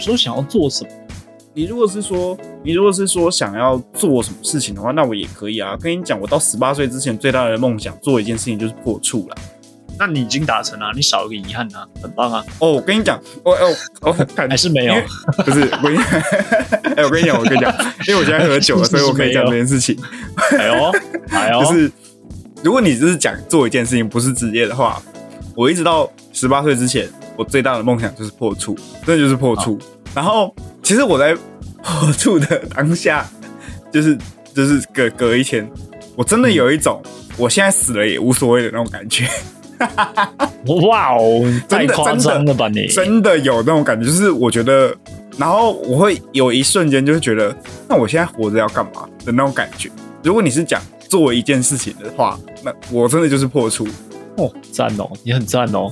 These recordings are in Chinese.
时候想要做什么？你如果是说，你如果是说想要做什么事情的话，那我也可以啊。跟你讲，我到十八岁之前最大的梦想做一件事情就是破处了。那你已经达成了，你少一个遗憾啊，很棒啊。哦，我跟你讲，我哦哦，还是没有，不是我跟你，哎，我跟你讲，我跟你讲，因为我现在喝酒了，所以我可以讲这件事情。哎呦，哎呦，就是如果你只是讲做一件事情，不是职业的话，我一直到十八岁之前，我最大的梦想就是破处，真的就是破处。然后，其实我在破处的当下，就是就是隔隔一天，我真的有一种我现在死了也无所谓的那种感觉。哇哦，太夸张了吧你！真的有那种感觉，就是我觉得，然后我会有一瞬间就是觉得，那我现在活着要干嘛的那种感觉。如果你是讲做一件事情的话，那我真的就是破处哦，赞哦，你很赞哦。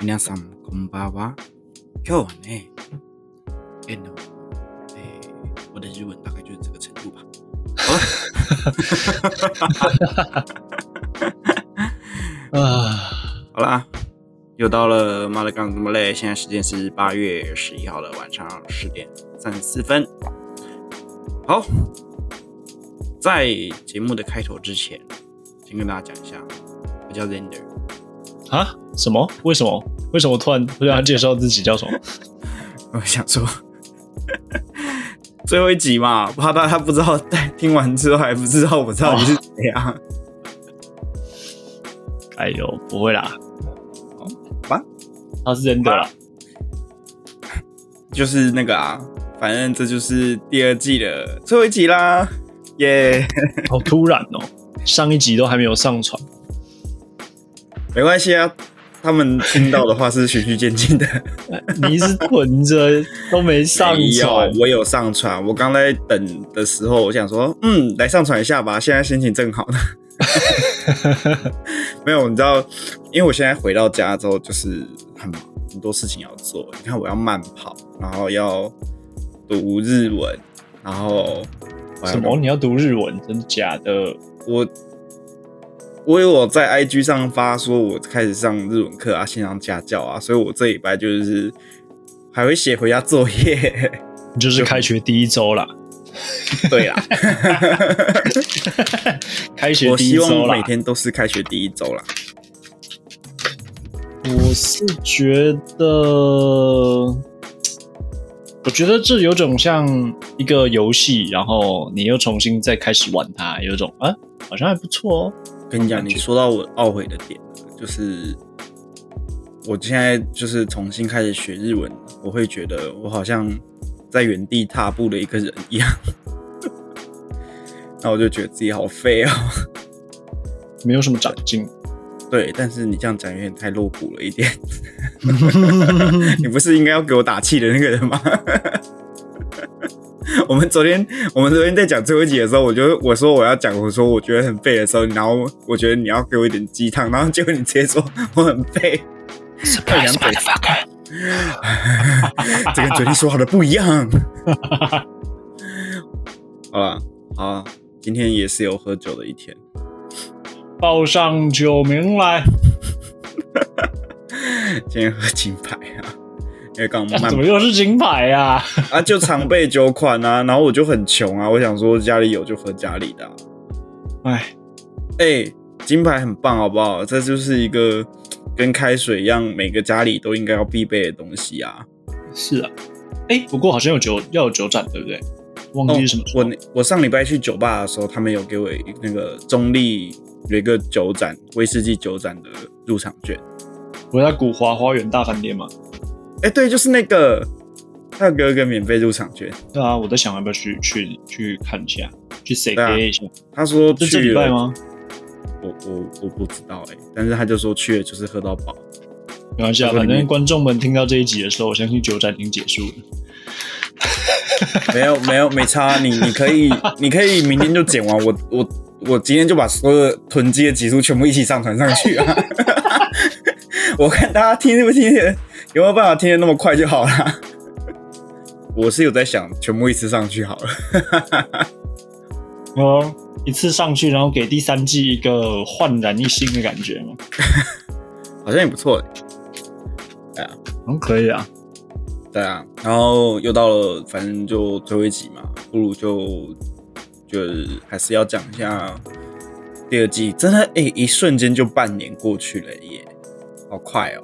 皆さんこんばんは。今日はね、えの、え我的日文大概就是这个程度吧。啊，好啦，又到了妈的刚这么累，现在时间是八月十一号的晚上十点三十四分。好，在节目的开头之前，先跟大家讲一下，我叫 Zender。啊？ 什么？为什么？为什么突然突然介绍自己叫什么？我想说，最后一集嘛，怕他他不知道，听完之后还不知道我知道你是谁啊？哎呦，不会啦，啊，他是真的啦，就是那个啊，反正这就是第二季的最后一集啦，耶！好突然哦，上一集都还没有上传，没关系啊。他们听到的话是循序渐进的，你是囤着都没上传，我有上传。我刚在等的时候，我想说，嗯，来上传一下吧。现在心情正好呢。没有，你知道，因为我现在回到家之后，就是很，很多事情要做。你看，我要慢跑，然后要读日文，然后什么？你要读日文？真的假的？我。我有我在 IG 上发说，我开始上日文课啊，线上家教啊，所以我这礼拜就是还会写回家作业，就是开学第一周了。对啦，开学第一周了，每天都是开学第一周啦。我是觉得，我觉得这有种像一个游戏，然后你又重新再开始玩它，有种啊，好像还不错哦。跟你讲，你说到我懊悔的点，就是我现在就是重新开始学日文，我会觉得我好像在原地踏步的一个人一样，那我就觉得自己好废哦，没有什么长进。对，但是你这样讲有点太露骨了一点，你不是应该要给我打气的那个人吗？我们昨天，我们昨天在讲最后一集的时候，我就我说我要讲，我说我觉得很废的时候，然后我觉得你要给我一点鸡汤，然后结果你直接说我很废，太阳嘴发开，这跟昨天说好的不一样。好了，好，今天也是有喝酒的一天，报上酒名来，今天喝金牌啊。因为刚怎么又是金牌呀？啊，就常备酒款啊，然后我就很穷啊，我想说家里有就喝家里的。哎，哎，金牌很棒，好不好？这就是一个跟开水一样，每个家里都应该要必备的东西啊。是啊，哎，不过好像有酒要有酒展，对不对？忘记什么？我我上礼拜去酒吧的时候，他们有给我那个中立有一个酒展，威士忌酒展的入场券。我在古华花园大饭店吗？哎，对，就是那个，他有给我一个免费入场券。对啊，我在想要不要去去去看一下，去 say 一下。他说这礼拜吗？我我我不知道哎，但是他就说去了就是喝到饱。没关系啊，反正观众们听到这一集的时候，我相信九展已经结束了。没有没有没差，你你可以你可以明天就剪完，我我我今天就把所有的囤积的集数全部一起上传上去啊！我看大家听不听得有没有办法听得那么快就好了。我是有在想，全部一次上去好了。哦，一次上去，然后给第三季一个焕然一新的感觉吗？好像也不错哎。啊，嗯，可以啊。对啊，然后又到了，反正就最后一集嘛，不如就就是还是要讲一下第二季。真的，哎，一瞬间就半年过去了耶，好快哦！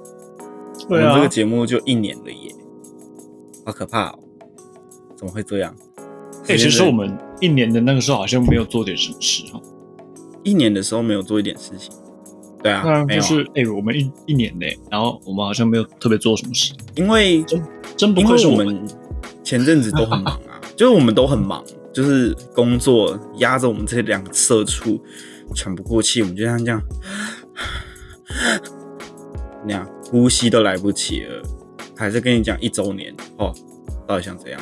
我们这个节目就一年了耶，好可怕哦！怎么会这样？哎，其实我们一年的那个时候好像没有做点什么事哈。一年的时候没有做一点事情，对啊，就是哎，我们一一年内，然后我们好像没有特别做什么事，因为。真不愧是我们前阵子都很忙啊，就是我们都很忙，就是工作压着我们这两个社畜喘不过气，我们就像这样那样呼吸都来不及了。还是跟你讲一周年哦，到底想怎样？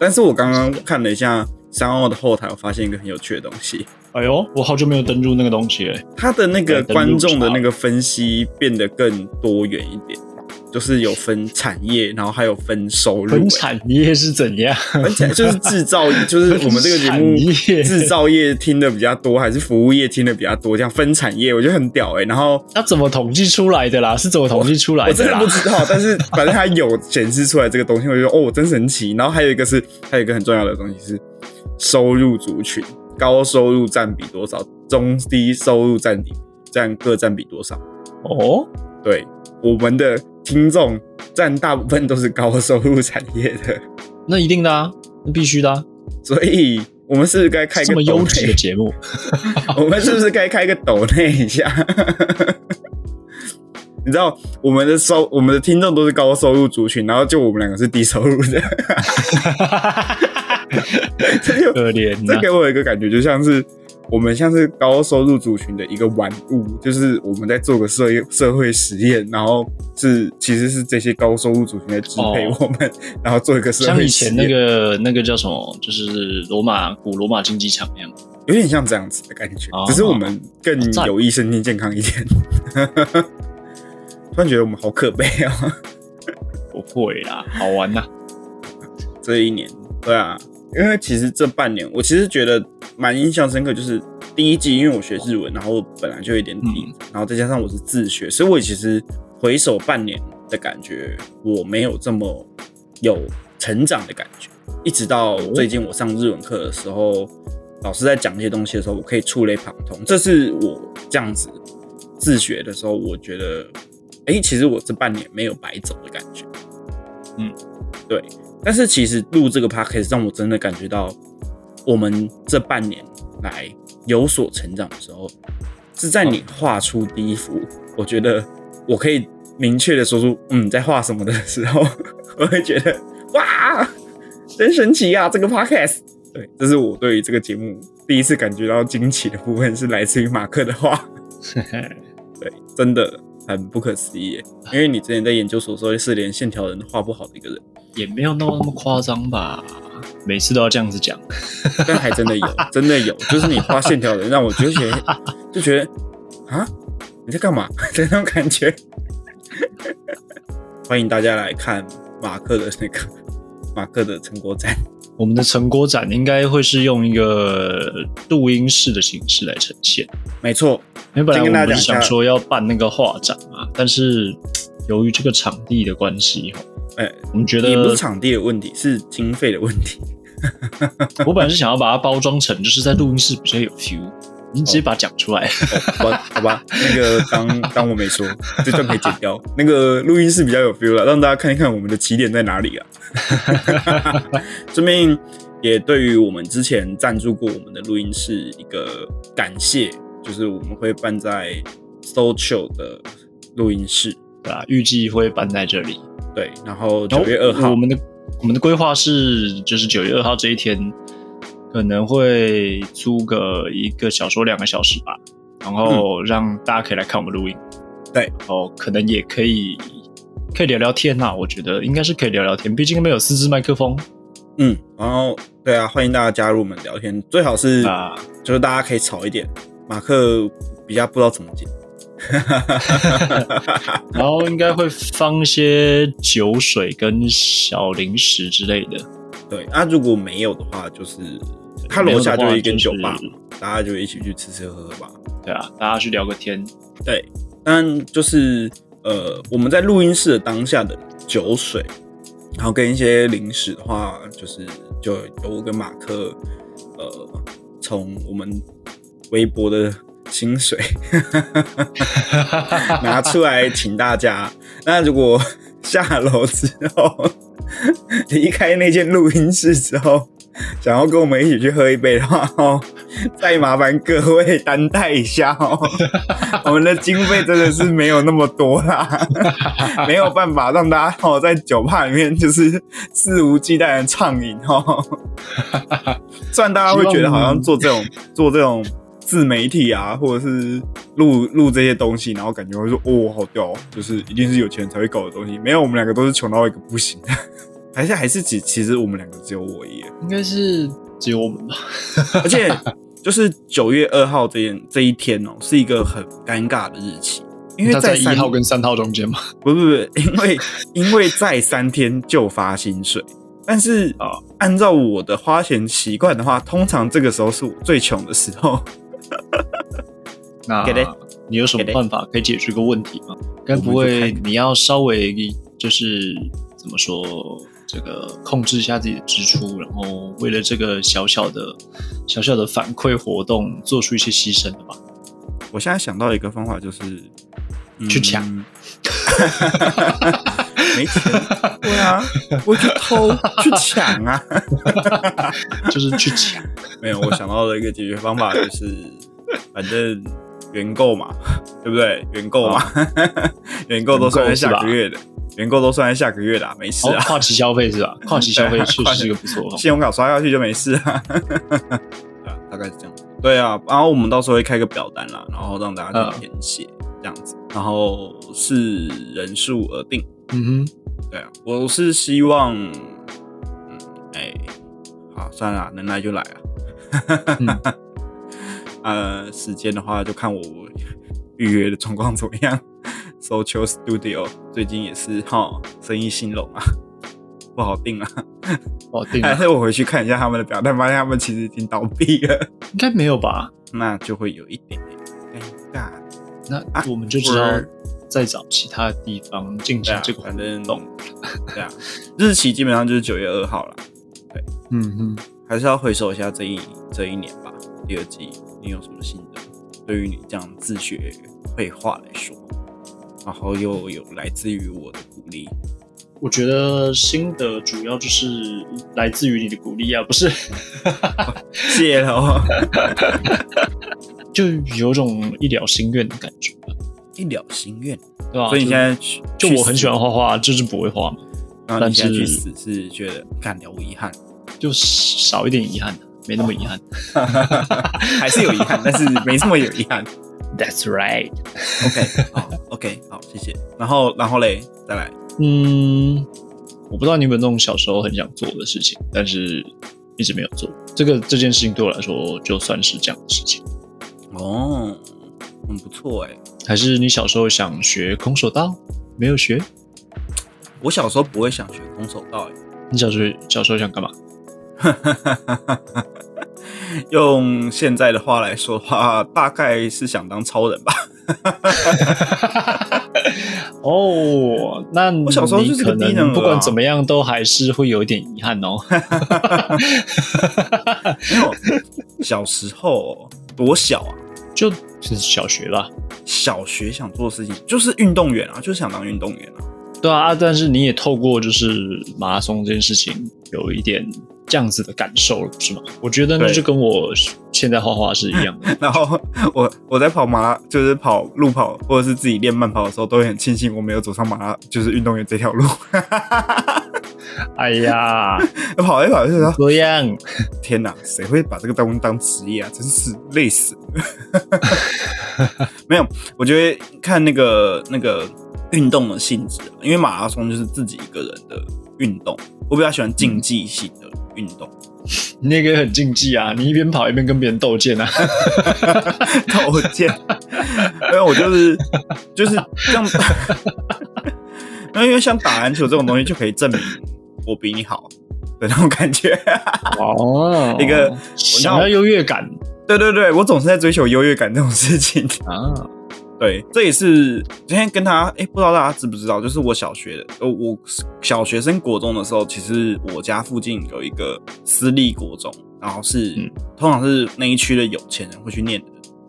但是我刚刚看了一下三奥的后台，我发现一个很有趣的东西。哎呦，我好久没有登录那个东西了。他的那个观众的那个分析变得更多元一点。就是有分产业，然后还有分收入。分产业是怎样？分产就是制造，就是我们这个节目制造业听的比较多，还是服务业听的比较多？这样分产业，我觉得很屌哎。然后他怎么统计出来的啦？是怎么统计出来的？我真的不知道，但是 反正它有显示出来这个东西，我就说哦，真神奇。然后还有一个是，还有一个很重要的东西是收入族群，高收入占比多少？中低收入占比占各占比多少？哦，对，我们的。听众占大部分都是高收入产业的，那一定的啊，那必须的啊。所以我们是不是该开个这么优质的节目？我们是不是该开个抖内一下？你知道我们的收我们的听众都是高收入族群，然后就我们两个是低收入的。这可怜，这给我一个感觉，就像是。我们像是高收入族群的一个玩物，就是我们在做个社社会实验，然后是其实是这些高收入族群在支配我们，然后做一个社会实验。像以前那个那个叫什么，就是罗马古罗马竞技场那样，有点像这样子的感觉，只是我们更有益身心健康一点。突然觉得我们好可悲啊！不会啦，好玩呐！这一年，对啊。因为其实这半年，我其实觉得蛮印象深刻，就是第一季，因为我学日文，然后本来就有点底，然后再加上我是自学，所以我其实回首半年的感觉，我没有这么有成长的感觉。一直到最近我上日文课的时候，老师在讲一些东西的时候，我可以触类旁通。这是我这样子自学的时候，我觉得，哎，其实我这半年没有白走的感觉。嗯，对。但是其实录这个 podcast 让我真的感觉到，我们这半年来有所成长的时候，是在你画出第一幅，我觉得我可以明确的说出嗯在画什么的时候，我会觉得哇，真神奇啊！这个 podcast，对，这是我对于这个节目第一次感觉到惊奇的部分，是来自于马克的画，对，真的很不可思议，因为你之前在研究所时候是连线条人都画不好的一个人。也没有那么那么夸张吧，每次都要这样子讲，但还真的有，真的有，就是你画线条的，让我觉得 就觉得啊，你在干嘛？那种感觉。欢迎大家来看马克的那个马克的成果展。我们的成果展应该会是用一个录音室的形式来呈现。没错，因为本来我们想说要办那个画展嘛，但是 由于这个场地的关系，哎，我们觉得也不是场地的问题，是经费的问题。我本来是想要把它包装成，就是在录音室比较有 feel。你直接把它讲出来，好吧？好吧，那个当当我没说，这段可以剪掉。那个录音室比较有 feel 了，让大家看一看我们的起点在哪里啊。顺便也对于我们之前赞助过我们的录音室一个感谢，就是我们会办在 social 的录音室，对吧？预计会办在这里。对，然后九月二号，我们的我们的规划是，就是九月二号这一天可能会租个一个小说两个小时吧，然后让大家可以来看我们录音。对，然后可能也可以可以聊聊天呐，我觉得应该是可以聊聊天，毕竟没有四支麦克风，嗯，然后对啊，欢迎大家加入我们聊天，最好是啊，就是大家可以吵一点，马克比较不知道怎么剪。然后应该会放一些酒水跟小零食之类的。对，那、如果没有的话，就是他楼下就一间酒吧大家就一起去吃吃喝喝吧。对啊，大家去聊个天。对，但就是呃，我们在录音室的当下的酒水，然后跟一些零食的话，就是就由我跟马克，呃，从我们微博的薪水 拿出来请大家。那如果下楼之后 离开那间录音室之后，想要跟我们一起去喝一杯的话，哦，再麻烦各位担待一下哦。我们的经费真的是没有那么多啦，没有办法让大家哦在酒吧里面就是肆无忌惮的畅饮哦。虽然大家会觉得好像做这种做这种自媒体啊，或者是录录这些东西，然后感觉会说哦好屌哦，就是一定是有钱人才会搞的东西。没有，我们两个都是穷到一个不行，还是还是只其实我们两个只有我一个。应该是只有我们吧？而且就是九月二号这天这一天哦，是一个很尴尬的日期，因为在一三号跟三号中间嘛。不不不，因为 因为在三天就发薪水，但是啊按照我的花钱习惯的话，通常这个时候是我最穷的时候。那你有什么办法可以解决这个问题吗？该不会你要稍微就是怎么说，这个控制一下自己的支出，然后为了这个小小的小小的反馈活动做出一些牺牲的吧？我现在想到一个方法，就是、嗯去抢，没钱，对啊，我去偷去抢啊。就是去抢。没有，我想到了一个解决方法就是，反正原购嘛，对不对？原购嘛，原购都算在下个月的，原购都算在下个月的啊、没事哦啊。，跨期消费是吧？跨期消费确实是个不错哦。信用卡刷下去就没事啊。啊，大概是这样。对啊，然后我们到时候会开个表单啦，然后让大家去填写这样子，然后视人数而定。嗯哼，对啊，我是希望，嗯，哎、好，算了啊，能来就来啊。嗯 呃，时间的话就看我预约的状况怎么样。Social Studio 最近也是哈生意兴隆啊，不好定啊。哦，定了，还是我回去看一下他们的表单，发现他们其实已经倒闭了，应该没有吧？那就会有一点点尴尬。那啊我们就知道我再找其他的地方进行这个活反正动。对啊，日期基本上就是九月二号了，嗯嗯。还是要回首一下这一这一年吧。第二季你有什么心得？对于你这样自学绘画来说，然后又有来自于我的鼓励，我觉得心得主要就是来自于你的鼓励啊，不是，谢了哦。就有种一了心愿的感觉吧，一了心愿，对吧？所以你现在去就就我很喜欢，画画，就是不会画嘛，然后你现在去死是觉得干了无遗憾，就少一点遗憾，没那么遗憾。还是有遗憾，但是没这么有遗憾。That's right。OK，好，OK，好，谢谢。然后，然后嘞，再来，嗯，我不知道你有没有那种小时候很想做的事情，但是一直没有做。这个这件事情对我来说就算是这样的事情。哦，很不错哎。还是你小时候想学空手道，没有学？我小时候不会想学空手道哎，你小时候小时候想干嘛？用现在的话来说的话，大概是想当超人吧。哦，那我小时候就是个低能不管怎么样，都还是会有一点遗憾哦。没有，小时候多小啊？就是小学吧，小学想做的事情就是运动员啊，就是想当运动员啊。对啊，但是你也透过就是马拉松这件事情，有一点这样子的感受了，不是吗？我觉得那就跟我现在画画是一样的。然后我我在跑马拉，就是跑路跑或者是自己练慢跑的时候，都会很庆幸我没有走上马拉，就是运动员这条路。哎呀，跑一跑就说这样，天哪，谁会把这个当当职业啊？真是累死了。没有，我觉得看那个那个运动的性质啊，因为马拉松就是自己一个人的运动，我比较喜欢竞技性的运动。你那个很竞技啊，你一边跑一边跟别人斗剑啊。斗剑，因为我就是就是这样。那因为像打篮球这种东西，就可以证明我比你好的那种感觉。哦，一个想要优越感。对对对，我总是在追求优越感这种事情啊。对，这也是今天跟他哎，不知道大家知不知道，就是我小学的，呃，我小学升国中的时候，其实我家附近有一个私立国中，然后是通常是那一区的有钱人会去念的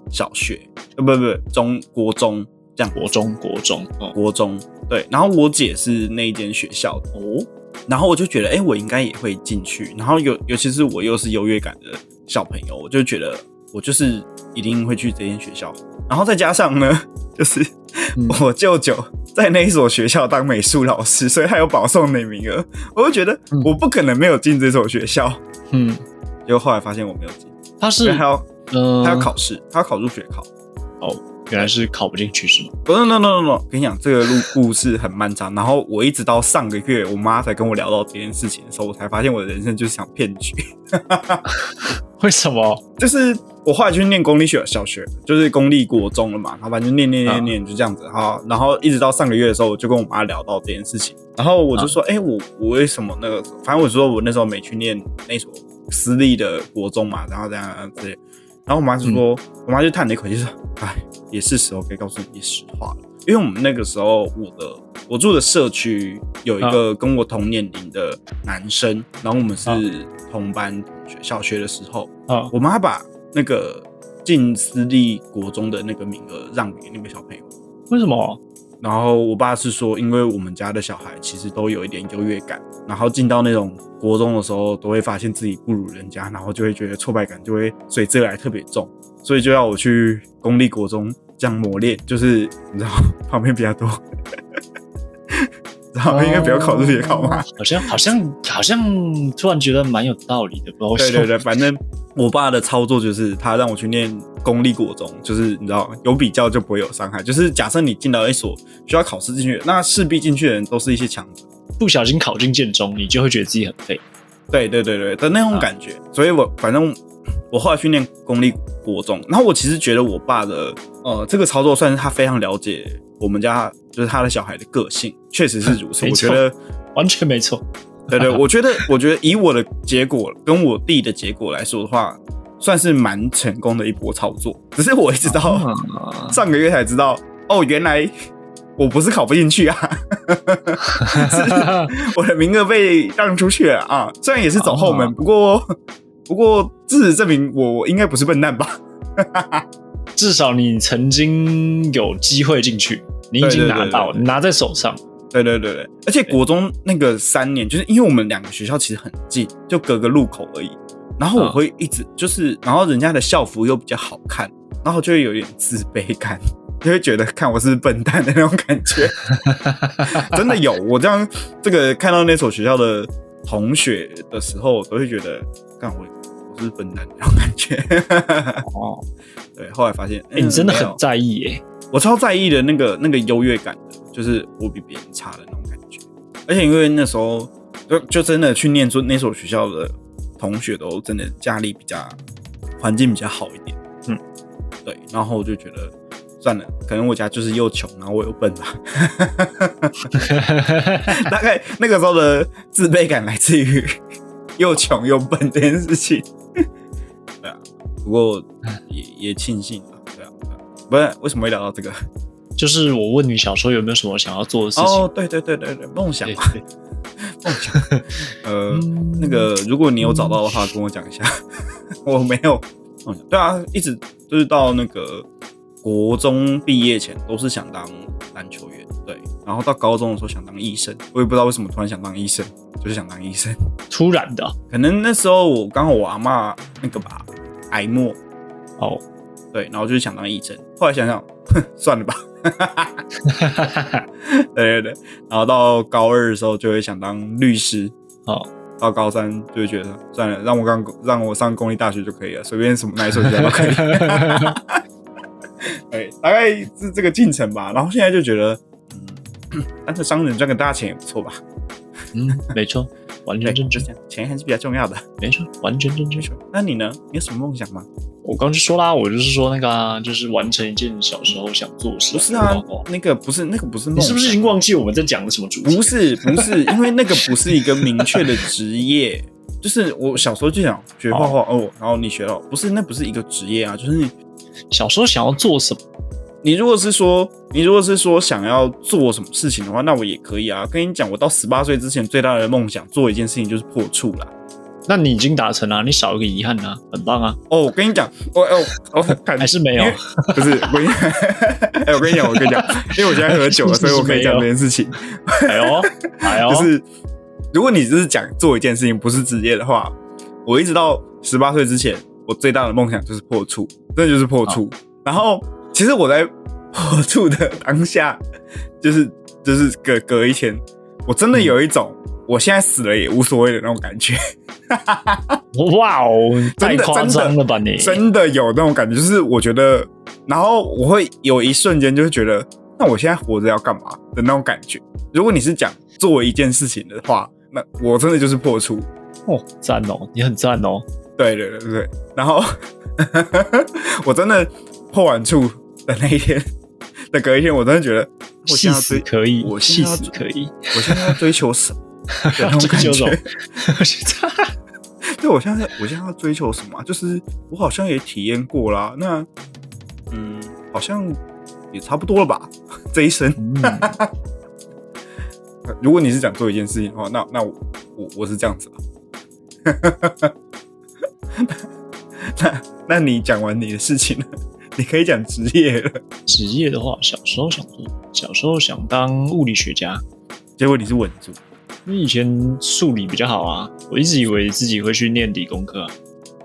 小学，呃，不不不，中国中这样，国中国中国中，对，然后我姐是那一间学校的哦，然后我就觉得，哎，我应该也会进去，然后尤尤其是我又是优越感的小朋友，我就觉得我就是一定会去这间学校。然后再加上呢，就是我舅舅在那一所学校当美术老师，所以他有保送那名额。我就觉得我不可能没有进这所学校。嗯，结果后来发现我没有进。他是还要他要考试，他要考入学考。哦，原来是考不进去是吗？不，no no no no，跟你讲，这个路故事很漫长。然后我一直到上个月，我妈才跟我聊到这件事情的时候，我才发现我的人生就是场骗局。为什么？就是我后来去念公立学小学，就是公立国中了嘛。然后反正念念念念就这样子哈。然后一直到上个月的时候，我就跟我妈聊到这件事情。然后我就说，哎，我我为什么那个？反正我说我那时候没去念那所私立的国中嘛。然后这样之类。然后我妈就说，我妈就叹了一口气说，哎，也是时候可以告诉你实话了。因为我们那个时候，我的我住的社区有一个跟我同年龄的男生，然后我们是同班同学。小学的时候，啊，我妈把那个进私立国中的那个名额让给那个小朋友。为什么？然后我爸是说，因为我们家的小孩其实都有一点优越感，然后进到那种国中的时候，都会发现自己不如人家，然后就会觉得挫败感就会随之而来特别重，所以就要我去公立国中。这样磨练，就是你知道旁边比较多，然后应该不要考入学考嘛。好像好像好像突然觉得蛮有道理的，不对对对，反正我爸的操作就是他让我去念公立国中，就是你知道有比较就不会有伤害。就是假设你进到一所需要考试进去，那势必进去的人都是一些强者，不小心考进建中，你就会觉得自己很废。对对对对的那种感觉，所以我反正。我后来去念公立国中，然后我其实觉得我爸的呃这个操作算是他非常了解我们家就是他的小孩的个性，确实是如此。我觉得完全没错。对对，我觉得我觉得以我的结果跟我弟的结果来说的话，算是蛮成功的一波操作。只是我一直到 上个月才知道，哦，原来我不是考不进去啊，我的名额被让出去了啊。虽然也是走后门，不过。不过，事实证明，我应该不是笨蛋吧？至少你曾经有机会进去，你已经拿到，拿在手上。对对对对，而且国中那个三年，就是因为我们两个学校其实很近，就隔个路口而已。然后我会一直就是，然后人家的校服又比较好看，然后就会有点自卑感，就会觉得看我是笨蛋的那种感觉。真的有，我这样这个看到那所学校的同学的时候，我都会觉得。看我我是笨蛋那种感觉哦，对，后来发现，哎，你真的很在意耶，我超在意的那个那个优越感的，就是我比别人差的那种感觉。而且因为那时候就就真的去念出那所学校的同学都真的家里比较环境比较好一点，嗯，对，然后我就觉得算了，可能我家就是又穷，然后我又笨吧，大概那个时候的自卑感来自于。又穷又笨这件事情，对啊，不过也也庆幸不是为什么会聊到这个？就是我问你小时候有没有什么想要做的事情？哦，对对对对对，梦想嘛，梦想。呃，那个如果你有找到的话，跟我讲一下。我没有梦想，对啊，一直就是到那个国中毕业前都是想当篮球员，对，然后到高中的时候想当医生，我也不知道为什么突然想当医生。就是想当医生，突然的，可能那时候我刚好我阿妈那个吧，癌末，哦，对，然后就是想当医生，后来想想，哼，算了吧，对对对，然后到高二的时候就会想当律师，哦，到高三就会觉得算了，让我刚让我上公立大学就可以了，随便什么哪一所学校都可以，对，大概是这个进程吧，然后现在就觉得，嗯，当个商人赚个大钱也不错吧。嗯，没错。完全正确钱还是比较重要的。没错，完全正确。那你呢？你有什么梦想吗？我刚就说啦，我就是说那个啊，就是完成一件小时候想做的事。不是啊那个不是那个不是梦，你是不是已经忘记我们在讲的什么主题？不是不是，因为那个不是一个明确的职业。就是我小时候就想学画画哦，然后你学了不是那不是一个职业啊，就是你小时候想要做什么？你如果是说你如果是说想要做什么事情的话，那我也可以啊。跟你讲，我到十八岁之前最大的梦想做一件事情就是破处啦。那你已经达成了，你少一个遗憾啊，很棒啊！哦，我跟你讲，我哦哦，看还是没有不是我跟你，哎，我跟你讲，我跟你讲，因为我现在喝酒了，所以我可以讲这件事情。哎呦，哎呦，就是如果你只是讲做一件事情，不是职业的话，我一直到十八岁之前，我最大的梦想就是破处，真的就是破处。然后其实我在破处的当下，就是就是隔隔一天，我真的有一种、我现在死了也无所谓的那种感觉，哇哦，太夸真的真的张了吧你？真的有那种感觉，就是我觉得，然后我会有一瞬间就会觉得，那我现在活着要干嘛的那种感觉。如果你是讲做一件事情的话，那我真的就是破处。哦，赞哦，你很赞哦。对对对对对，然后 我真的破完处的那一天的隔一天，我真的觉得我细现在可以，我细现在要死可以，我现在要追求什么 那种感觉？对，我现在我现在要追求什么啊？就是我好像也体验过啦，那嗯，好像也差不多了吧，这一生。嗯，如果你是想做一件事情的话，那那我我我是这样子啊。那那你讲完你的事情了，你可以讲职业了。职业的话，小时候想做，小时候想当物理学家，结果你是稳住，因为以前数理比较好啊，我一直以为自己会去念理工科啊，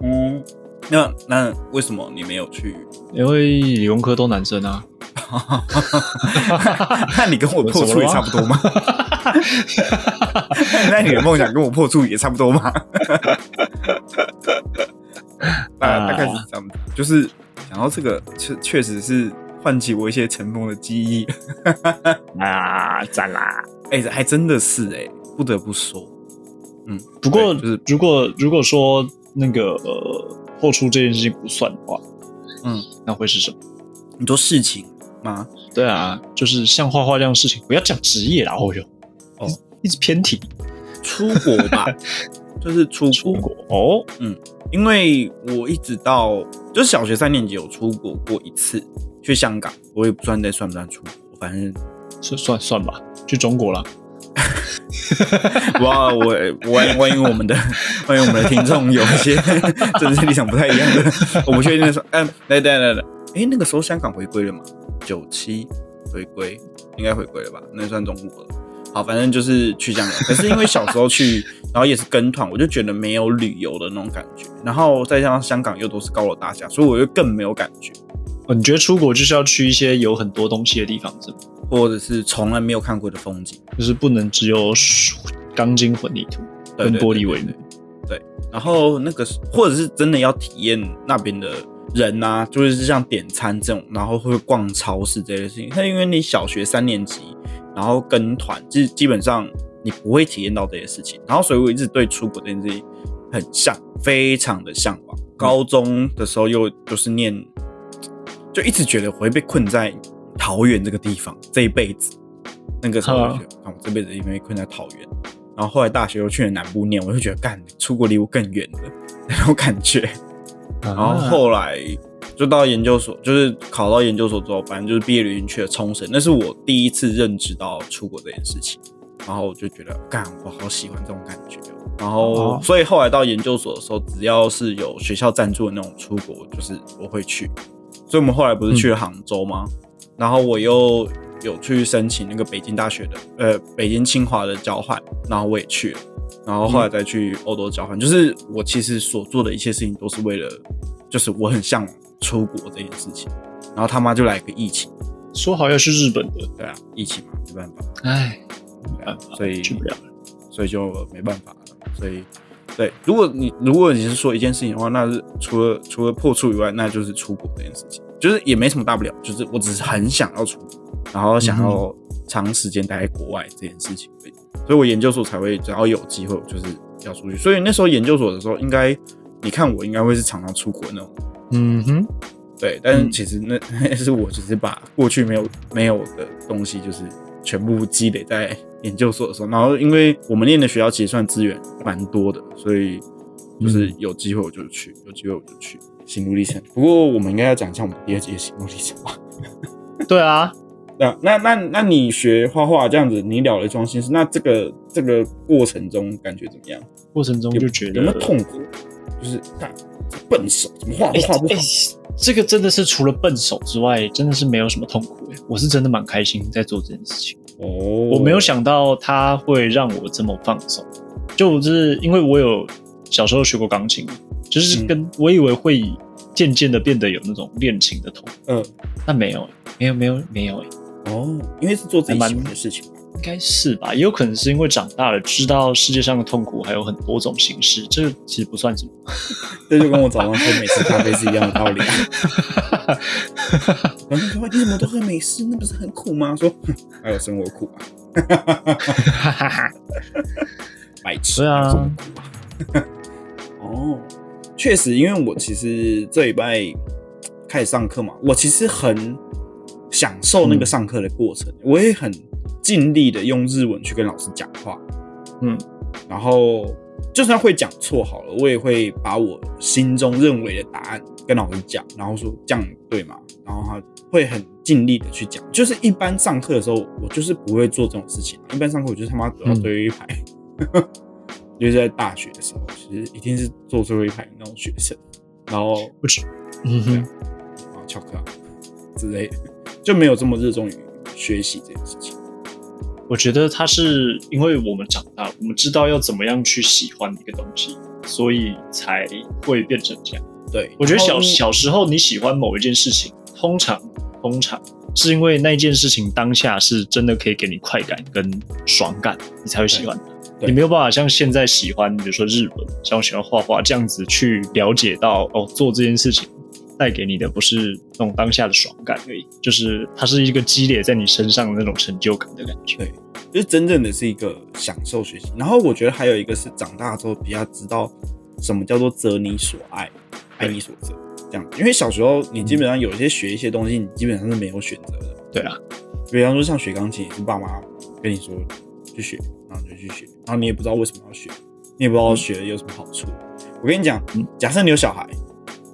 嗯，那那为什么你没有去？因为理工科都男生啊。那你跟我破处也差不多吗？那你的梦想跟我破处也差不多吗？大大概是这样，就是讲到这个，确确实是唤起我一些尘封的记忆。啊，赞啦！哎、还真的是哎、不得不说，嗯，不过对就是如果如果说那个呃破处这件事情不算的话，嗯，那会是什么？你说事情吗？对啊，就是像画画这样的事情，不要讲职业啦，哦哟，哦一直，偏题。出国吧，就是出国出国哦，因为我一直到就是小学三年级有出国过一次，去香港，我也不算那算不算出国，反正算算算吧，去中国了。哇，我万万一我们的万一我们的听众有一些政治立场不太一样的，我不确定的时候，嗯，来来来来，哎，那个时候香港回归了嘛？九七回归，应该回归了吧？那算中国了。好，反正就是去香港，可是因为小时候去，然后也是跟团，我就觉得没有旅游的那种感觉，然后再加上香港又都是高楼大厦，所以我就更没有感觉，哦，你觉得出国就是要去一些有很多东西的地方，是吗？或者是从来没有看过的风景。就是不能只有水钢筋混凝土跟对对对玻璃为母。然后那个或者是真的要体验那边的人啊，就是像点餐这种，然后会逛超市这些事情。那因为你小学三年级，然后跟团，基基本上你不会体验到这些事情。然后所以我一直对出国这件事情很向，非常的向往。高中的时候又就是念，就一直觉得我会被困在桃园这个地方这一辈子。那个时候我就觉得，看我这辈子因为困在桃园。然后后来大学又去了南部念，我就觉得干出国离我更远的那种感觉。然然后后来就到研究所，就是考到研究所之后，反正就是毕业旅行去了冲绳，那是我第一次认知到出国这件事情。然后我就觉得，干，我好喜欢这种感觉哦。然后，哦所以后来到研究所的时候，只要是有学校赞助的那种出国，就是我会去。所以我们后来不是去了杭州吗？然后我又有去申请那个北京大学的，呃，北京清华的交换，然后我也去了。然后后来再去欧洲交换，就是我其实所做的一切事情都是为了，就是我很向往出国这件事情。然后他妈就来个疫情，说好要去日本的，对啊，疫情嘛，没办法，哎，对啊办法所以去不了了。所以就没办法了。所以，对，如果你如果你是说一件事情的话，那是除了除了破处以外，那就是出国这件事情，就是也没什么大不了，就是我只是很想要出国。然后想要长时间待在国外这件事情而已，所以我研究所才会只要有机会，我就是要出去。所以那时候研究所的时候，应该你看我应该会是常常出国那种，嗯哼，对。但是其实那那 是我只是把过去没有没有的东西，就是全部积累在研究所的时候。然后因为我们念的学校其实算资源蛮多的，所以就是有机会我就去，有机会我就去。心路历程。不过我们应该要讲一下我们第二节心路历程吧。对啊，那那那那你学画画这样子，你了了一桩心事，那这个这个过程中感觉怎么样？过程中就觉得有没有痛苦？就是看笨手怎么画都画不好。这个真的是除了笨手之外，真的是没有什么痛苦哎。我是真的蛮开心在做这件事情哦。我没有想到它会让我这么放松，就是因为我有小时候学过钢琴。就是跟我以为会渐渐的变得有那种练琴的痛，嗯，那没有，没有，没有，没有，哦，因为是做自己喜欢的事情，应该是吧？也有可能是因为长大了，知道世界上的痛苦还有很多种形式，这个其实不算什么。这就跟我早上喝美式咖啡是一样的道理。然后说你怎么都喝美式，那不是很苦吗？说还有生活苦啊，白痴啊，哦。确实，因为我其实这礼拜开始上课嘛，我其实很享受那个上课的过程，我也很尽力的用日文去跟老师讲话，嗯，然后就算会讲错好了，我也会把我心中认为的答案跟老师讲，然后说这样对吗？然后他会很尽力的去讲，就是一般上课的时候，我就是不会做这种事情，一般上课我就他妈走到最后一排。就是在大学的时候，其实一定是坐最后一排那种学生，然后不吃，嗯哼，啊翘课之类的，就没有这么热衷于学习这件事情。我觉得它是因为我们长大，我们知道要怎么样去喜欢一个东西，所以才会变成这样。对，我觉得小小时候你喜欢某一件事情，通常通常是因为那件事情当下是真的可以给你快感跟爽感，你才会喜欢。你没有办法像现在喜欢，比如说日文，像我喜欢画画这样子去了解到哦，做这件事情带给你的不是那种当下的爽感而已，就是它是一个积累在你身上的那种成就感的感觉。对，就是真正的是一个享受学习。然后我觉得还有一个是长大之后比较知道什么叫做择你所爱，爱你所择这样。因为小时候你基本上有些学一些东西，你基本上是没有选择的。对啊，比方说像学钢琴，也是爸妈跟你说去学。然后就去学，然后你也不知道为什么要学，你也不知道学有什么好处。我跟你讲，假设你有小孩，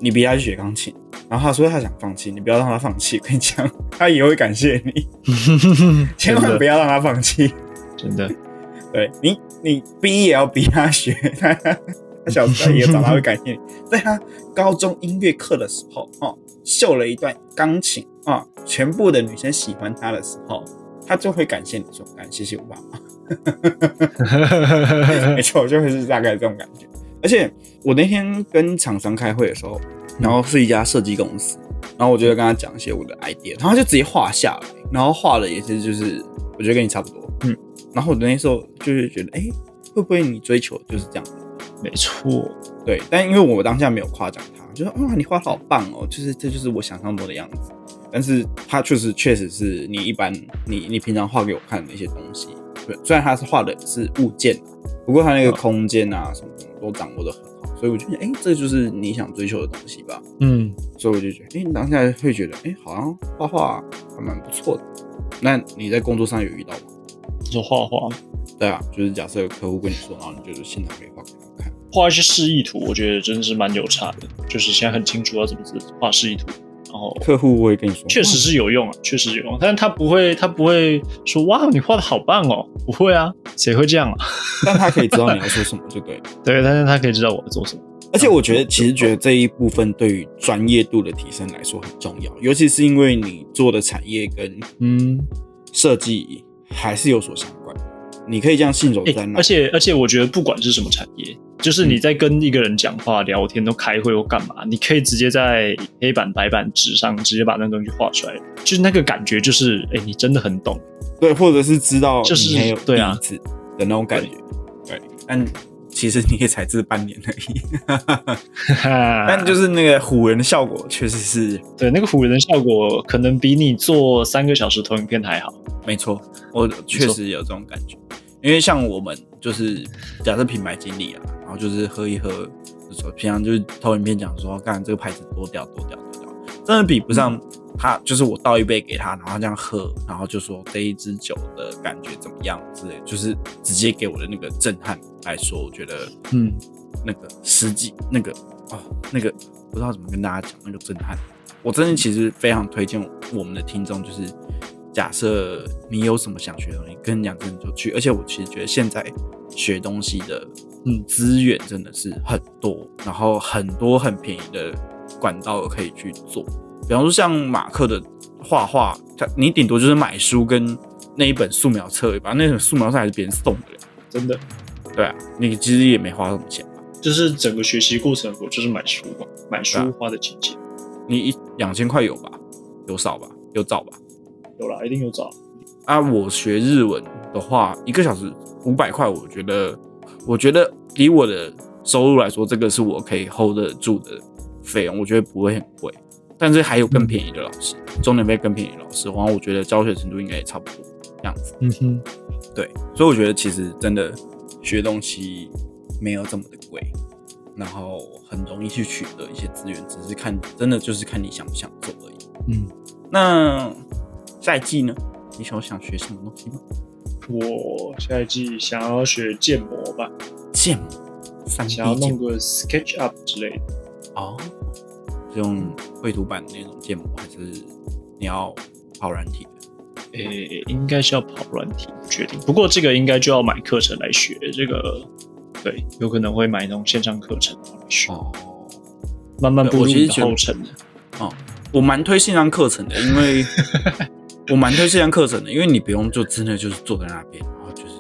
你逼他去学钢琴，然后他说他想放弃，你不要让他放弃。我跟你讲，他也会感谢你，千万不要让他放弃。真的，对你，你逼也要逼他学。他他小时候也长大会感谢你，在他高中音乐课的时候，哦，秀了一段钢琴啊，全部的女生喜欢他的时候，他就会感谢你说，感谢谢我爸妈。没错，就会是大概这种感觉。而且我那天跟厂商开会的时候，然后是一家设计公司，然后我就跟他讲一些我的 idea，然后他就直接画下来，然后画的也是就是我觉得跟你差不多，嗯。然后我那时候就是觉得，哎，会不会你追求就是这样没错，对。但因为我当下没有夸奖他，就说哇，你画的好棒哦，就是这就是我想象中的样子。但是他确实确实是你一般你你平常画给我看的那些东西。对，虽然他是画的是物件，不过他那个空间啊什么什么都掌握的很好，所以我觉得，哎，这就是你想追求的东西吧。嗯，所以我就觉得，哎，当下会觉得，哎，好像画画还蛮不错的。那你在工作上有遇到吗？说画画？对啊，就是假设有客户跟你说，然后你就是现场可以画给他看，画一些示意图，我觉得真的是蛮有差的。就是现在很清楚要怎么画示意图。哦，客户会跟你说，确实是有用啊，确实有用，但是他不会，他不会说哇，你画的好棒哦，不会啊，谁会这样啊？但他可以知道你要说什么，就对。对，但是他可以知道我要做什么。而且我觉得，其实觉得这一部分对于专业度的提升来说很重要，尤其是因为你做的产业跟嗯设计还是有所相关。你可以这样信手拈来，而且而且我觉得不管是什么产业，就是你在跟一个人讲话、聊天、都开会或干嘛，你可以直接在黑板、白板纸上直接把那东西画出来，就是那个感觉，就是哎，你真的很懂，对，或者是知道就是没有对啊的那种感觉，对。但其其实你也才这半年而已。但就是那个唬人的效果，确实是对那个唬人的效果，可能比你做三个小时投影片还好。没错，我确实有这种感觉。因为像我们就是假设品牌经理啊，然后就是喝一喝，就说平常就是投影片讲说，干这个牌子多屌多屌多屌，真的比不上他。就是我倒一杯给他，然后这样喝，然后就说这一支酒的感觉怎么样之类，就是直接给我的那个震撼来说，我觉得嗯，那个实际那个哦，那个不知道怎么跟大家讲那个震撼。我真的其实非常推荐我们的听众，就是。假设你有什么想学的东西，跟两个人就去。而且我其实觉得现在学东西的嗯资源真的是很多，然后很多很便宜的管道可以去做。比方说像马克的画画，他你顶多就是买书跟那一本素描册吧，那本素描册还是别人送的，真的。对啊，你其实也没花什么钱吧？就是整个学习过程，我就是买书嘛，买书花的钱钱。你一两千块有吧？有少吧？有找吧？有啦，一定有找啊！我学日文的话，一个小时五百块，我觉得，我觉得以我的收入来说，这个是我可以 hold 得住的费用，我觉得不会很贵。但是还有更便宜的老师，中年费更便宜的老师，然后我觉得教学程度应该也差不多这样子。嗯哼，对，所以我觉得其实真的学东西没有这么的贵，然后很容易去取得一些资源，只是看真的就是看你想不想做而已。嗯，那。下一季呢？你想想学什么东西吗？我下一季想要学建模吧。建模，想要弄个 SketchUp 之类的。哦，是用绘图板那种建模，还是你要跑软体的？诶，应该是要跑软体，不确定。不过这个应该就要买课程来学。这个对，有可能会买那种线上课程来学。哦，慢慢步入后程的。哦，我蛮推线上课程的，因为。我蛮推这堂课程的，因为你不用就真的就是坐在那边，然后就是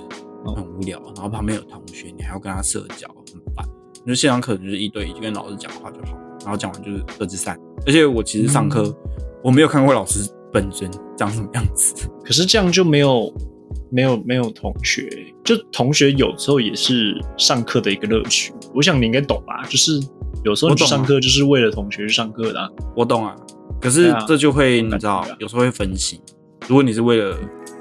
很无聊，然后旁边有同学，你还要跟他社交，很烦。就线上课程就是一对一，就跟老师讲话就好，然后讲完就是各自散。而且我其实上课我没有看过老师本身长什么样子，可是这样就没有没有没有同学，就同学有时候也是上课的一个乐趣。我想你应该懂吧？就是有时候去上课就是为了同学去上课的。我懂啊，可是这就会你知道，有时候会分心。如果你是为了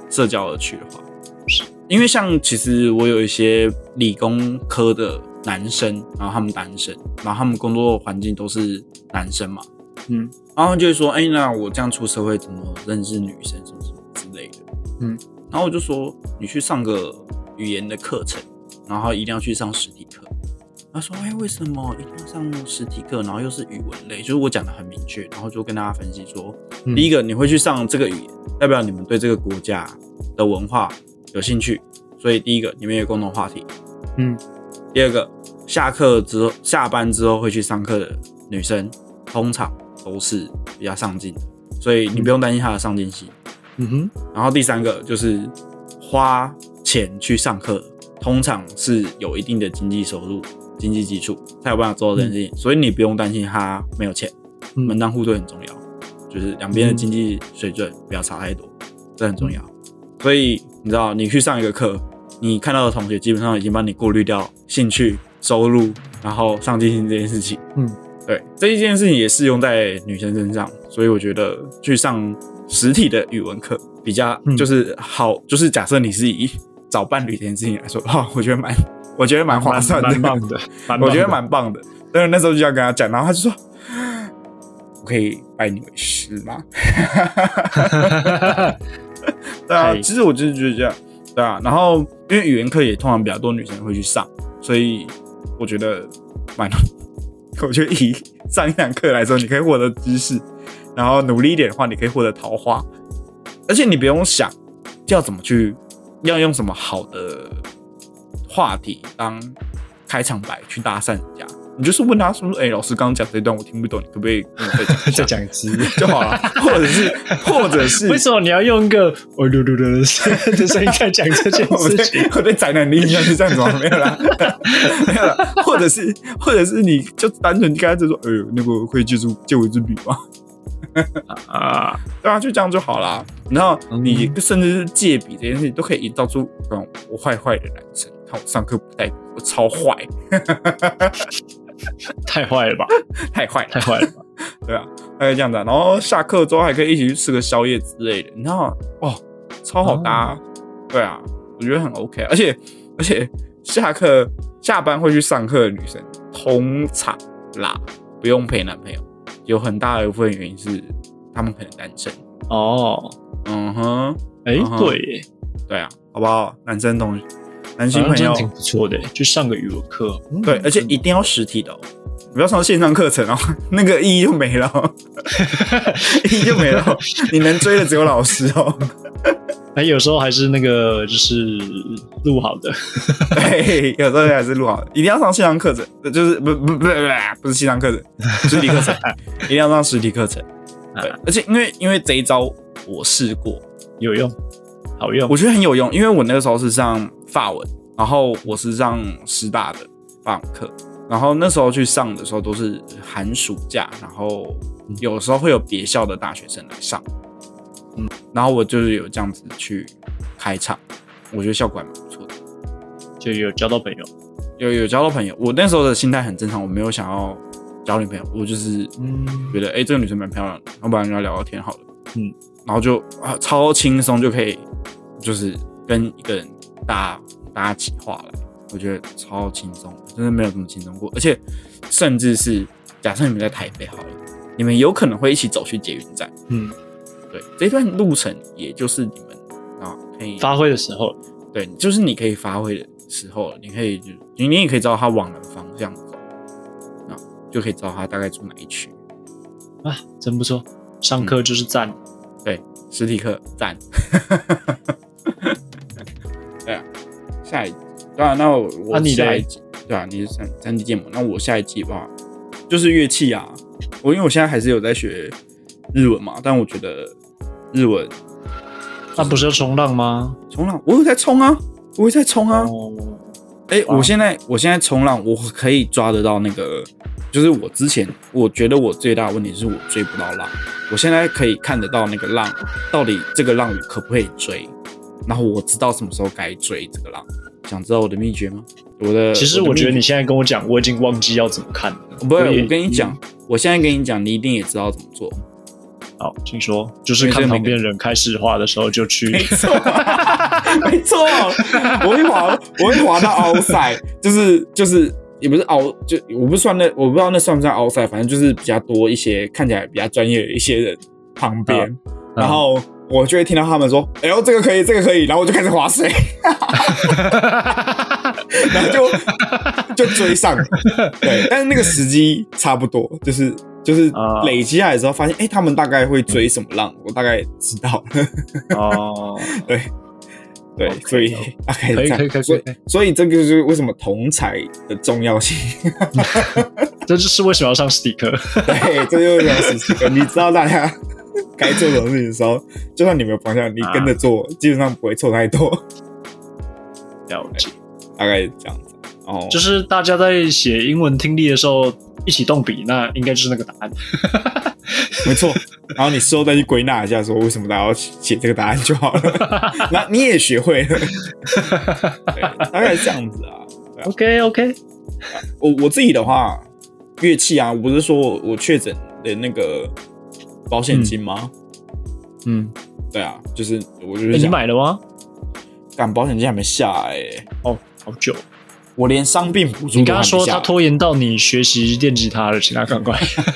社交而去的话，是。因为像其实我有一些理工科的男生，然后他们单身，然后他们工作环境都是男生嘛，嗯，然后就会说，哎，那我这样出社会怎么认识女生什么什么之类的，嗯，然后我就说，你去上个语言的课程，然后一定要去上实体课。他说，哎，为什么一定要上实体课，然后又是语文类？就是我讲的很明确，然后就跟大家分析说，第一个你会去上这个语言。代表你们对这个国家的文化有兴趣，所以第一个你们有共同话题，嗯，第二个下课之后下班之后会去上课的女生，通常都是比较上进的，所以你不用担心她的上进心，嗯哼。然后第三个就是花钱去上课，通常是有一定的经济收入、经济基础才有办法做到这件事情，所以你不用担心他没有钱，门当户对很重要。就是两边的经济水准不要差太多，这很重要。所以你知道，你去上一个课，你看到的同学基本上已经帮你过滤掉兴趣、收入，然后上进心这件事情。嗯，对，这一件事情也适用在女生身上。所以我觉得去上实体的语文课比较就是好，就是假设你是以找伴侣这件事情来说，哈，我觉得蛮，我觉得蛮划算的，蛮棒的，我觉得蛮棒的。但是那时候就要跟他讲，然后他就说。我可以拜你为师吗？对啊，其实我就是觉得这样，对啊。然后因为语言课也通常比较多女生会去上，所以我觉得蛮，我觉得以上一堂课来说，你可以获得知识，然后努力一点的话，你可以获得桃花，而且你不用想要怎么去，要用什么好的话题当开场白去搭讪人家。你就是问他说：“哎，老师刚刚讲这段我听不懂，你可不可以 再讲一次 就好了？或者是，或者是，为什么你要用一个哦噜噜噜的声音在讲这件事情？我对宅男的印象是这样子吗？没有啦，没有啦。或者是，或者是，你就单纯跟他就说：哎呦，那个会借助借我一支笔吗？啊，对啊，就这样就好啦。然后你甚至是借笔这件事情，都可以营造出嗯我坏坏的男生。”看我上课不带，我超坏，太坏了吧？太坏，太坏了吧？对啊，大概这样子。然后下课之后还可以一起去吃个宵夜之类的，你知道吗？哦，超好搭。对啊，我觉得很 OK。而且而且下课下班会去上课的女生，通常啦不用陪男朋友，有很大的一部分原因是他们可能单身。哦，嗯哼，哎，对，对啊，好不好？男生同学。男性朋友挺不错的，就上个语文课。对，而且一定要实体的，哦，不要上线上课程哦，那个意义就没了，意义就没了。你能追的只有老师哦。哎，有时候还是那个就是录好的，对，有时候还是录好的。一定要上线上课程，就是不不不不不是线上课程，实体课程，一定要上实体课程。对，而且因为因为这一招我试过，有用，好用，我觉得很有用，因为我那个时候是上。法文，然后我是上师大的法文课，然后那时候去上的时候都是寒暑假，然后有时候会有别校的大学生来上，嗯，然后我就是有这样子去开场，我觉得效果还蛮不错的，就有交到朋友，有有交到朋友。我那时候的心态很正常，我没有想要交女朋友，我就是嗯觉得哎这个女生蛮漂亮的，要不然跟她聊聊天好了，嗯，然后就啊超轻松就可以，就是跟一个人。搭搭起话来，我觉得超轻松，真的没有这么轻松过。而且，甚至是假设你们在台北好了，你们有可能会一起走去捷运站。嗯，对，这段路程也就是你们啊可以发挥的时候。对，就是你可以发挥的时候了，你可以就你你也可以知道他往哪个方向走，啊，就可以知道他大概住哪一区。啊，真不错，上课就是赞。对，实体课赞。对啊，下一季对啊，那我我下一季对啊，你是三三 D 建模，那我下一季吧，就是乐器啊。我因为我现在还是有在学日文嘛，但我觉得日文那不是要冲浪吗？冲浪，我有在冲啊，我有在冲啊。哎，我现在我现在冲浪，我可以抓得到那个，就是我之前我觉得我最大的问题是我追不到浪，我现在可以看得到那个浪，到底这个浪我可不可以追？然后我知道什么时候该追这个浪，想知道我的秘诀吗？我的其实我觉得你现在跟我讲，我已经忘记要怎么看了。不是，我跟你讲，我现在跟你讲，你一定也知道怎么做。好，请说。就是看旁边人开始滑的时候就去。没错，没错。我会滑，我会滑到凹赛，就是就是也不是凹，就我不算那，我不知道那算不算凹赛，反正就是比较多一些看起来比较专业的一些人旁边，然后。我就会听到他们说：“哎呦，这个可以，这个可以。”然后我就开始划水，然后就就追上。对，但是那个时机差不多，就是就是累积下来之后，发现哎，他们大概会追什么浪，我大概知道。哦，对 对，所以大概可以可以可以。所以所以这个就是为什么同才的重要性。这就是为什么要上实体课。对，这就是为什么实体课。你知道大家。该做什么事情的时候，就算你没有方向，你跟着做，基本上不会错太多。了解，大概这样子。哦，就是大家在写英文听力的时候一起动笔，那应该就是那个答案。没错。然后你事后再去归纳一下，说为什么大家要写这个答案就好了。那你也学会了。大概这样子啊。OK OK。我我自己的话，乐器啊，我不是说我我确诊的那个。保险金吗？嗯，对啊，就是我就是你买了吗？赶保险金还没下来哦，好久。我连伤病补助，你刚刚说他拖延到你学习电吉他了，请他赶快。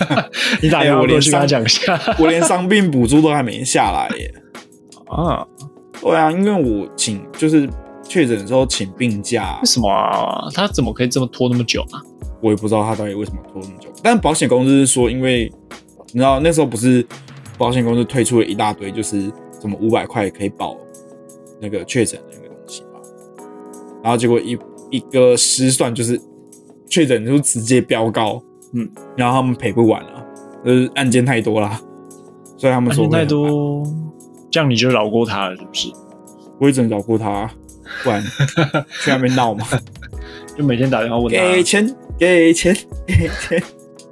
你打电话过去跟他讲一下，我连伤病补助都还没下来耶。啊，对啊，因为我请就是确诊的时候请病假。为什么啊？他怎么可以这么拖那么久啊？我也不知道他到底为什么拖那么久。但保险公司是说，因为。你知道那时候不是保险公司推出了一大堆，就是什么五百块可以保那个确诊的那个东西嘛？然后结果一一个失算，就是确诊就直接飙高，嗯，然后他们赔不完了，就是案件太多了，所以他们说太多，这样你就饶过他了，是不是？我也只能饶过他，不然 去那边闹嘛，就每天打电话问他，给钱，给钱，给钱。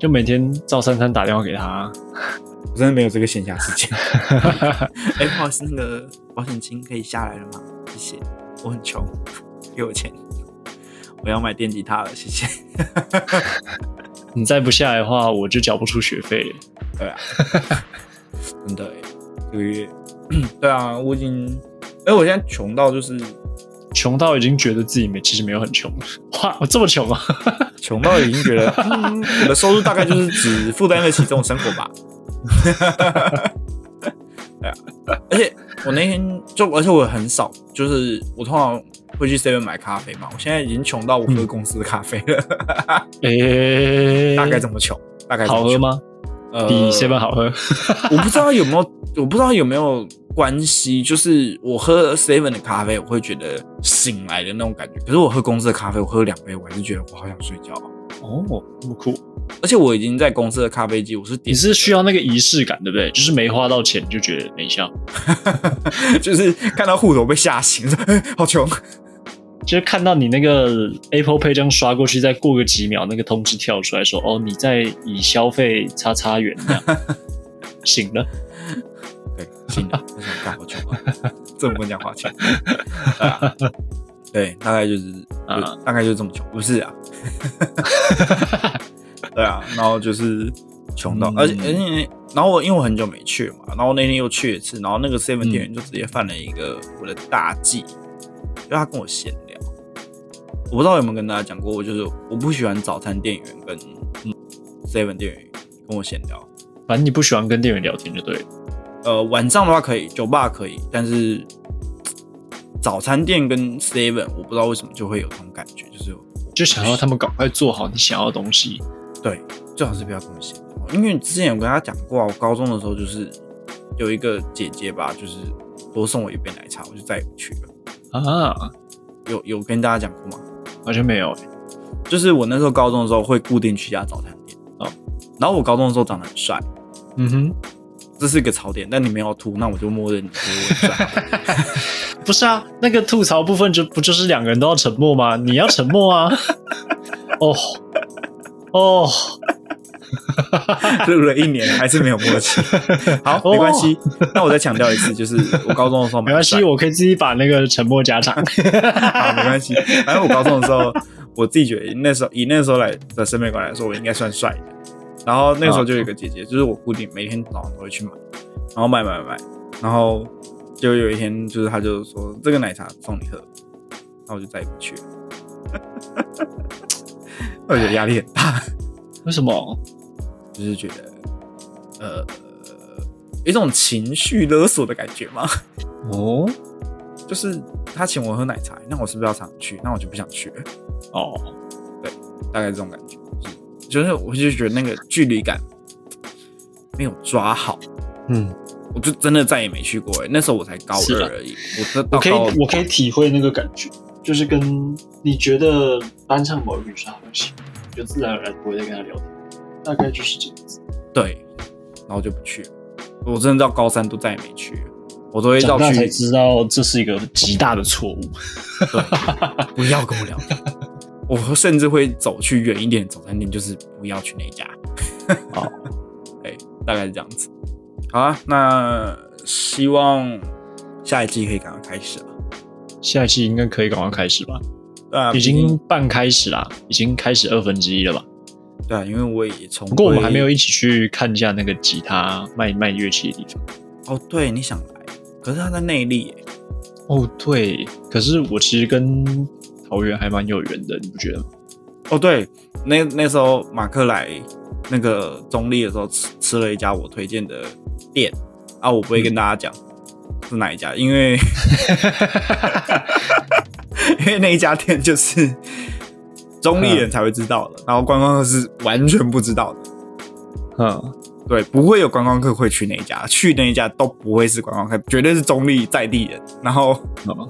就每天赵珊珊打电话给他，我真的没有这个闲暇时间。哎，不好意思，那个保险金可以下来了吗？谢谢，我很穷，给我钱。我要买电吉他了，谢谢。你再不下来的话，我就缴不出学费。对啊，真的，这个月，对啊，我已经，哎，我现在穷到就是穷到已经觉得自己没，其实没有很穷。哇，我这么穷啊！穷到已经觉得，我的收入大概就是只负担得起这种生活吧。对啊，而且我那天就，而且我很少，就是我通常会去 seven 买咖啡嘛。我现在已经穷到我喝公司的咖啡了。诶，大概这么穷？大概好喝吗？呃，比 seven 好喝。我不知道有没有，我不知道有没有关系。就是我喝 seven 的咖啡，我会觉得醒来的那种感觉。可是我喝公司的咖啡，我喝两杯，我还是觉得我好想睡觉。哦，那么酷！而且我已经在公司的咖啡机，我是 你是需要那个仪式感，对不对？就是没花到钱就觉得没效，就是看到户头被吓醒，说好穷。就是看到你那个 Apple Pay 这样刷过去，再过个几秒，那个通知跳出来说：“哦，你在以消费叉叉元这样醒了。”对，醒了，为什么干好穷啊？这么不讲花钱？对，大概就是啊，大概就是这么穷，不是啊？对啊，然后就是穷到，而且而且，然后我因为我很久没去嘛，然后那天又去一次，然后那个 seven 店员就直接犯了一个我的大忌，就他跟我闲聊，我不知道有没有跟大家讲过，我就是我不喜欢早餐店员跟 seven 店员跟我闲聊，反正你不喜欢跟店员聊天就对。呃，晚上的话可以，酒吧可以，但是早餐店跟 seven 我不知道为什么就会有这种感觉，就是就想要他们赶快做好你想要的东西。对，最好是不要这么闲因为之前有跟他讲过，我高中的时候就是有一个姐姐吧，就是多送我一杯奶茶，我就再也不去了啊。有有跟大家讲过吗？完全没有。就是我那时候高中的时候会固定去家早餐店哦，然后我高中的时候长得很帅，嗯哼，这是一个槽点。但你没有吐，那我就默认你是帅。不是啊，那个吐槽部分就不就是两个人都要沉默吗？你要沉默啊。哦。哦，录了一年还是没有默契。好，没关系。那我再强调一次，就是我高中的时候没关系，我可以自己把那个沉默加长。好，没关系。反正我高中的时候，我自己觉得那时候以那时候来的审美观来说，我应该算帅的。然后那时候就有一个姐姐，就是我固定每天早上都会去买，然后买买买，然后就有一天，就是她就说这个奶茶送你喝，那我就再也不去了。我觉得压力很大，为什么？就是觉得，呃，一种情绪勒索的感觉吗？哦，就是他请我喝奶茶，那我是不是要常去？那我就不想去了。哦，对，大概这种感觉，就是我就觉得那个距离感没有抓好。嗯，我就真的再也没去过。哎，那时候我才高二而已。我我可以我可以体会那个感觉。就是跟你觉得班上某一个女生好喜欢，就自然而然不会再跟她聊天，大概就是这样子。对，然后就不去了。我真的到高三都再也没去，我都会到去。才知道这是一个极大的错误。不要跟我聊天，我甚至会走去远一点早餐店，就是不要去那家。好，哎，大概是这样子。好啊，那希望下一季可以赶快开始了。下一季应该可以赶快开始吧？啊，已经半开始啦，已经开始二分之一了吧？对啊，因为我也从不过我们还没有一起去看一下那个吉他卖卖乐器的地方。哦，对，你想来，可是他在内力耶。哦，对，可是我其实跟桃园还蛮有缘的，你不觉得吗？哦，对，那那时候马克来那个中立的时候吃吃了一家我推荐的店啊，我不会跟大家讲。是哪一家？因为 因为那一家店就是中立人才会知道的，然后观光客是完全不知道的。嗯，对，不会有观光客会去那一家，去那一家都不会是观光客，绝对是中立在地人。然后，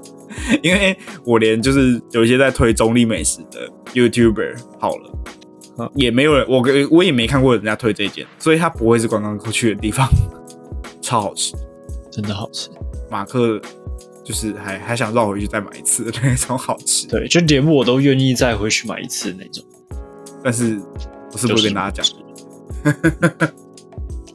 因为我连就是有一些在推中立美食的 YouTuber 好了，也没有人，我我也没看过人家推这间，所以它不会是观光客去的地方。超好吃，真的好吃。马克就是还还想绕回去再买一次 那种好吃，对，就节目我都愿意再回去买一次那种。但是我是不会跟大家讲，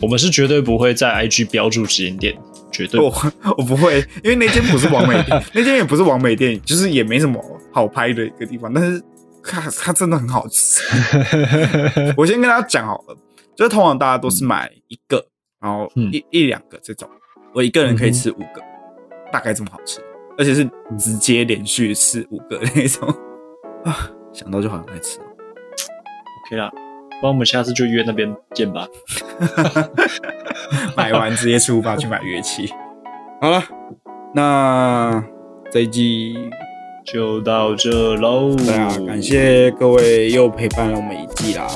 我们是绝对不会在 IG 标注直营店，绝对我 我不会，因为那间不是完美店，那间也不是完美店，就是也没什么好拍的一个地方。但是它它真的很好吃。我先跟大家讲好了，就是通常大家都是买一个，然后一一两个这种，我一个人可以吃五个，大概这么好吃，而且是直接连续吃五个那种啊，想到就好想再吃。OK 啦，那我们下次就约那边见吧。买完直接出发去买乐器。好了，那这一季就到这喽。对啊，感谢各位又陪伴了我们一季啦。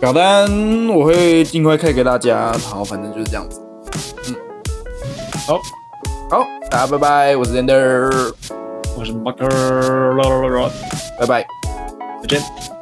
表单我会尽快开给大家。好，反正就是这样子。嗯，好，好，大家拜拜，我是 Zander，我是 Marker，拜拜，再见。